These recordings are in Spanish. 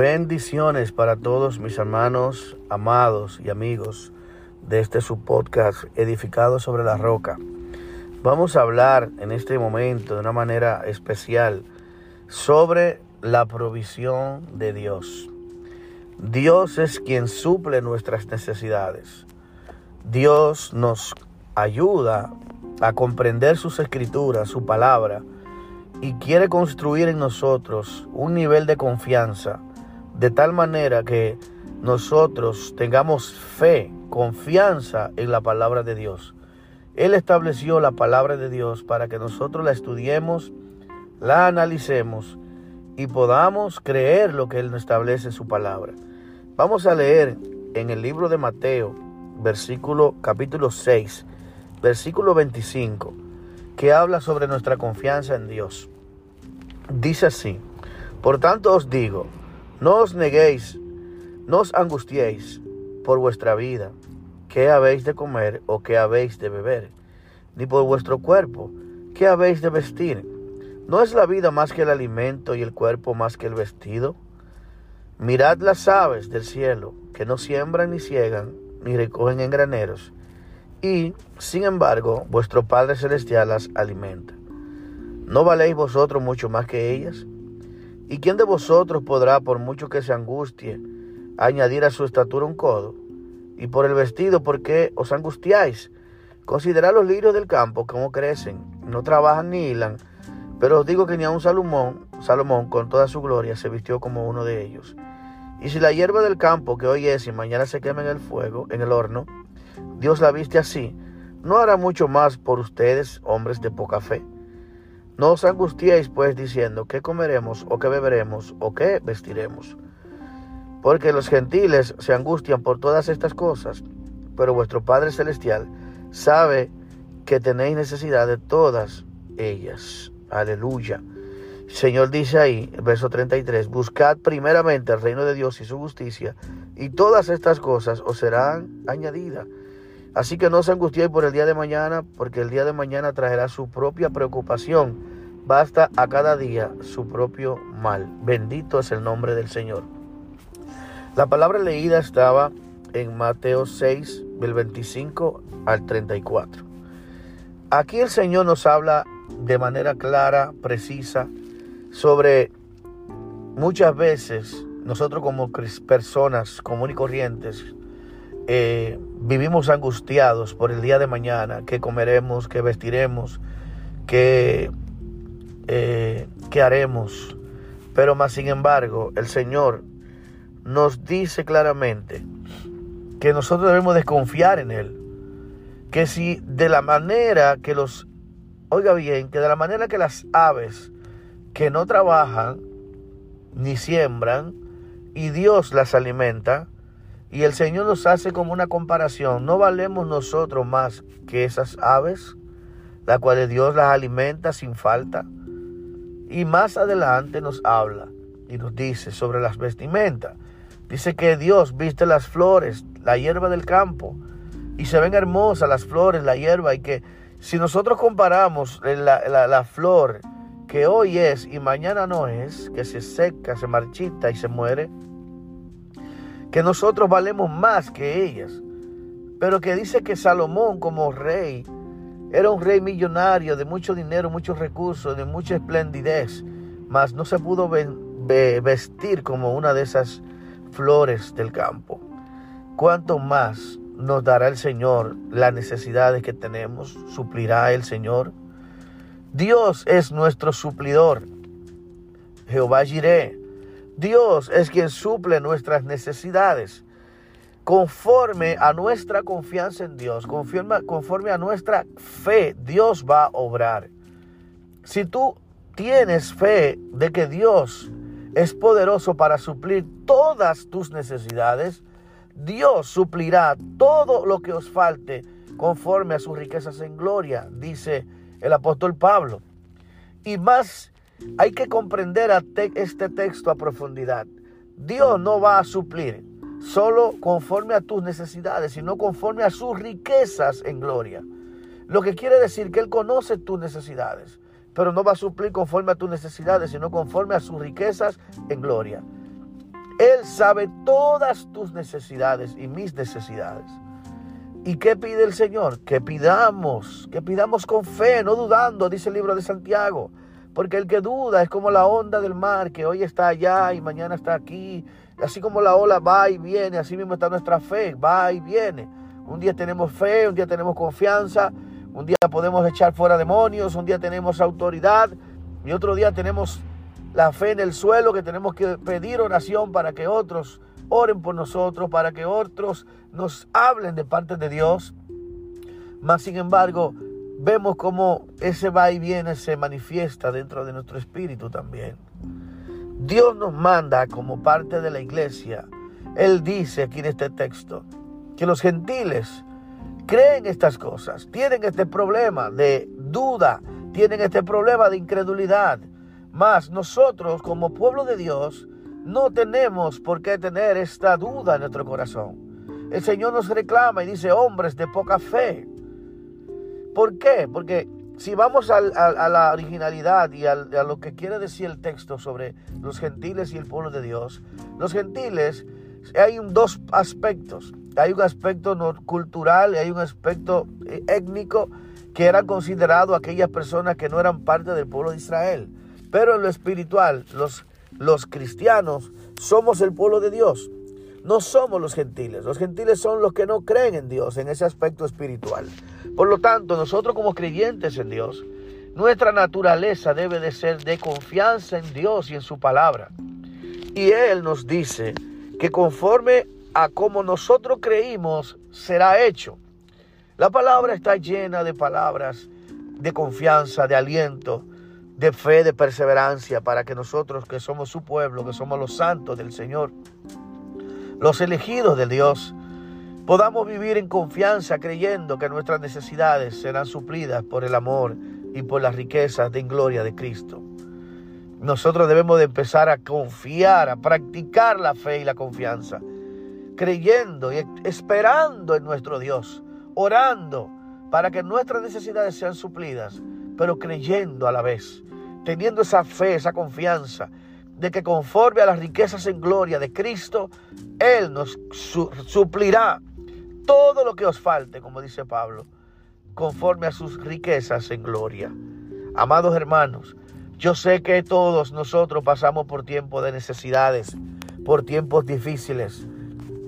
Bendiciones para todos mis hermanos amados y amigos de este su podcast edificado sobre la roca. Vamos a hablar en este momento de una manera especial sobre la provisión de Dios. Dios es quien suple nuestras necesidades. Dios nos ayuda a comprender sus escrituras, su palabra, y quiere construir en nosotros un nivel de confianza de tal manera que nosotros tengamos fe, confianza en la palabra de Dios. Él estableció la palabra de Dios para que nosotros la estudiemos, la analicemos y podamos creer lo que Él establece en su palabra. Vamos a leer en el libro de Mateo, versículo capítulo 6, versículo 25, que habla sobre nuestra confianza en Dios. Dice así, por tanto os digo, no os neguéis, no os angustiéis por vuestra vida, qué habéis de comer o qué habéis de beber, ni por vuestro cuerpo, qué habéis de vestir. ¿No es la vida más que el alimento y el cuerpo más que el vestido? Mirad las aves del cielo, que no siembran ni ciegan, ni recogen en graneros, y, sin embargo, vuestro Padre Celestial las alimenta. ¿No valéis vosotros mucho más que ellas? ¿Y quién de vosotros podrá, por mucho que se angustie, añadir a su estatura un codo? Y por el vestido, ¿por qué os angustiáis? Considerad los lirios del campo, cómo crecen, no trabajan ni hilan, pero os digo que ni un Salomón, Salomón con toda su gloria, se vistió como uno de ellos. Y si la hierba del campo que hoy es y mañana se quema en el fuego, en el horno, Dios la viste así, ¿no hará mucho más por ustedes, hombres de poca fe? No os angustiéis pues diciendo qué comeremos o qué beberemos o qué vestiremos. Porque los gentiles se angustian por todas estas cosas, pero vuestro Padre Celestial sabe que tenéis necesidad de todas ellas. Aleluya. Señor dice ahí, verso 33, buscad primeramente el reino de Dios y su justicia, y todas estas cosas os serán añadidas. Así que no os angustiéis por el día de mañana, porque el día de mañana traerá su propia preocupación. Basta a cada día su propio mal. Bendito es el nombre del Señor. La palabra leída estaba en Mateo 6, del 25 al 34. Aquí el Señor nos habla de manera clara, precisa, sobre muchas veces nosotros como personas comunes y corrientes, eh, vivimos angustiados por el día de mañana, qué comeremos, qué vestiremos, qué, eh, qué haremos. Pero más sin embargo, el Señor nos dice claramente que nosotros debemos desconfiar en Él. Que si de la manera que los, oiga bien, que de la manera que las aves que no trabajan ni siembran y Dios las alimenta, y el Señor nos hace como una comparación. ¿No valemos nosotros más que esas aves, las cuales Dios las alimenta sin falta? Y más adelante nos habla y nos dice sobre las vestimentas. Dice que Dios viste las flores, la hierba del campo, y se ven hermosas las flores, la hierba, y que si nosotros comparamos la, la, la flor que hoy es y mañana no es, que se seca, se marchita y se muere, que nosotros valemos más que ellas, pero que dice que Salomón como rey era un rey millonario de mucho dinero, muchos recursos, de mucha esplendidez, mas no se pudo vestir como una de esas flores del campo. ¿Cuánto más nos dará el Señor las necesidades que tenemos? ¿Suplirá el Señor? Dios es nuestro suplidor. Jehová Jireh Dios es quien suple nuestras necesidades. Conforme a nuestra confianza en Dios, conforme, a nuestra fe, Dios va a obrar. Si tú tienes fe de que Dios es poderoso para suplir todas tus necesidades, Dios suplirá todo lo que os falte conforme a sus riquezas en gloria, dice el apóstol Pablo. Y más hay que comprender este texto a profundidad. Dios no va a suplir solo conforme a tus necesidades, sino conforme a sus riquezas en gloria. Lo que quiere decir que Él conoce tus necesidades, pero no va a suplir conforme a tus necesidades, sino conforme a sus riquezas en gloria. Él sabe todas tus necesidades y mis necesidades. ¿Y qué pide el Señor? Que pidamos, que pidamos con fe, no dudando, dice el libro de Santiago. Porque el que duda es como la onda del mar, que hoy está allá y mañana está aquí. Así como la ola va y viene, así mismo está nuestra fe, va y viene. Un día tenemos fe, un día tenemos confianza, un día podemos echar fuera demonios, un día tenemos autoridad y otro día tenemos la fe en el suelo que tenemos que pedir oración para que otros oren por nosotros, para que otros nos hablen de parte de Dios. Mas, sin embargo, vemos cómo ese va y viene se manifiesta dentro de nuestro espíritu también. Dios nos manda como parte de la iglesia. Él dice aquí en este texto que los gentiles creen estas cosas, tienen este problema de duda, tienen este problema de incredulidad. Mas nosotros como pueblo de Dios no tenemos por qué tener esta duda en nuestro corazón. El Señor nos reclama y dice, hombres de poca fe. ¿Por qué? Porque si vamos a, la originalidad y a, lo que quiere decir el texto sobre los gentiles y el pueblo de Dios, los gentiles hay dos aspectos. Hay un aspecto cultural y hay un aspecto eh, étnico que eran considerados aquellas personas que no eran parte del pueblo de Israel. Pero en lo espiritual, los cristianos somos el pueblo de Dios. No somos los gentiles. Los gentiles son los que no creen en Dios en ese aspecto espiritual. Por lo tanto, nosotros como creyentes en Dios, nuestra naturaleza debe de ser de confianza en Dios y en su palabra. Y Él nos dice que conforme a como nosotros creímos, será hecho. La palabra está llena de palabras de confianza, de aliento, de fe, de perseverancia, para que nosotros que somos su pueblo, que somos los santos del Señor, los elegidos de Dios, podamos vivir en confianza creyendo que nuestras necesidades serán suplidas por el amor y por las riquezas de gloria de Cristo. Nosotros debemos de empezar a confiar, a practicar la fe y la confianza, creyendo y esperando en nuestro Dios, orando para que nuestras necesidades sean suplidas, pero creyendo a la vez teniendo esa fe, esa confianza de que conforme a las riquezas en gloria de Cristo, Él nos suplirá todo lo que os falte, como dice Pablo, conforme a sus riquezas en gloria. Amados hermanos, yo sé que todos nosotros pasamos por tiempos de necesidades, por tiempos difíciles,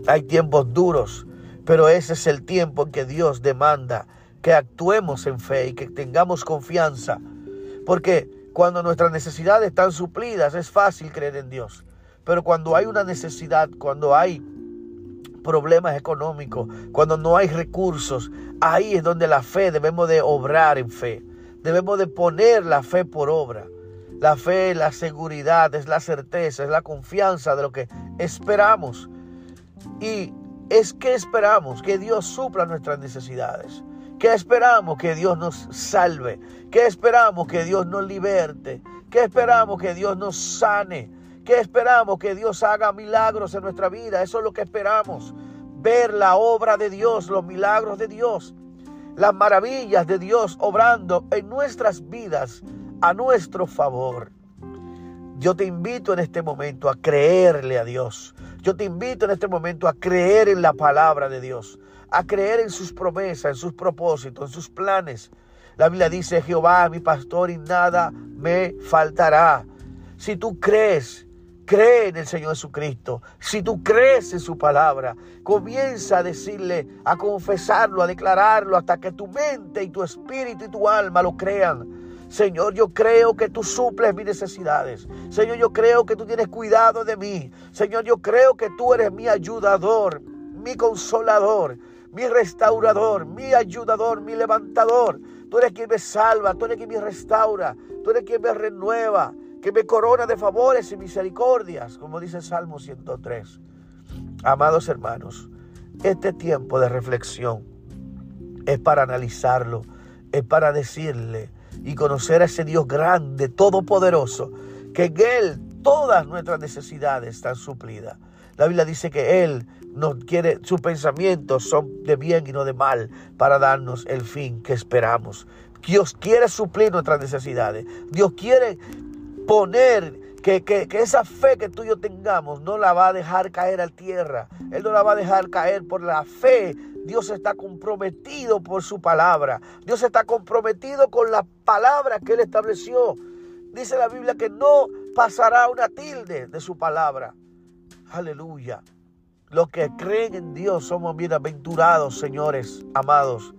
hay tiempos duros, pero ese es el tiempo en que Dios demanda que actuemos en fe y que tengamos confianza, porque cuando nuestras necesidades están suplidas, es fácil creer en Dios. Pero cuando hay una necesidad, cuando hay problemas económicos, cuando no hay recursos, ahí es donde la fe debemos de obrar en fe. Debemos de poner la fe por obra. La fe, la seguridad, es la certeza, es la confianza de lo que esperamos. Y es que esperamos que Dios supla nuestras necesidades. ¿Qué esperamos? Que Dios nos salve. ¿Qué esperamos? Que Dios nos liberte. ¿Qué esperamos? Que Dios nos sane. ¿Qué esperamos? Que Dios haga milagros en nuestra vida. Eso es lo que esperamos. Ver la obra de Dios, los milagros de Dios, las maravillas de Dios obrando en nuestras vidas a nuestro favor. Yo te invito en este momento a creerle a Dios. Yo te invito en este momento a creer en la palabra de Dios a creer en sus promesas, en sus propósitos, en sus planes. La Biblia dice, Jehová mi pastor y nada me faltará. Si tú crees, cree en el Señor Jesucristo. Si tú crees en su palabra, comienza a decirle, a confesarlo, a declararlo, hasta que tu mente y tu espíritu y tu alma lo crean. Señor, yo creo que tú suples mis necesidades. Señor, yo creo que tú tienes cuidado de mí. Señor, yo creo que tú eres mi ayudador, mi consolador mi restaurador, mi ayudador, mi levantador. Tú eres quien me salva, tú eres quien me restaura, tú eres quien me renueva, que me corona de favores y misericordias, como dice Salmo 103. Amados hermanos, este tiempo de reflexión es para analizarlo, es para decirle y conocer a ese Dios grande, todopoderoso, que en Él todas nuestras necesidades están suplidas. La Biblia dice que Él no quiere, sus pensamientos son de bien y no de mal para darnos el fin que esperamos. Dios quiere suplir nuestras necesidades. Dios quiere poner que, que, esa fe que tú y yo tengamos no la va a dejar caer a tierra. Él no la va a dejar caer por la fe. Dios está comprometido por su palabra. Dios está comprometido con la palabra que Él estableció. Dice la Biblia que no pasará una tilde de su palabra. Aleluya. Los que creen en Dios somos bienaventurados, señores, amados.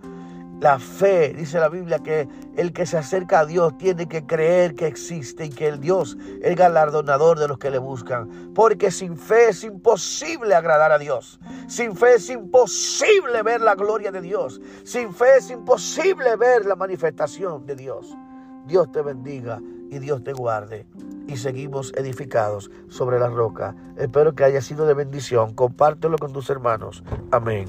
La fe, dice la Biblia, que el que se acerca a Dios tiene que creer que existe y que el Dios es galardonador de los que le buscan. Porque sin fe es imposible agradar a Dios. Sin fe es imposible ver la gloria de Dios. Sin fe es imposible ver la manifestación de Dios. Dios te bendiga y Dios te guarde. Y seguimos edificados sobre la roca. Espero que haya sido de bendición. Compártelo con tus hermanos. Amén.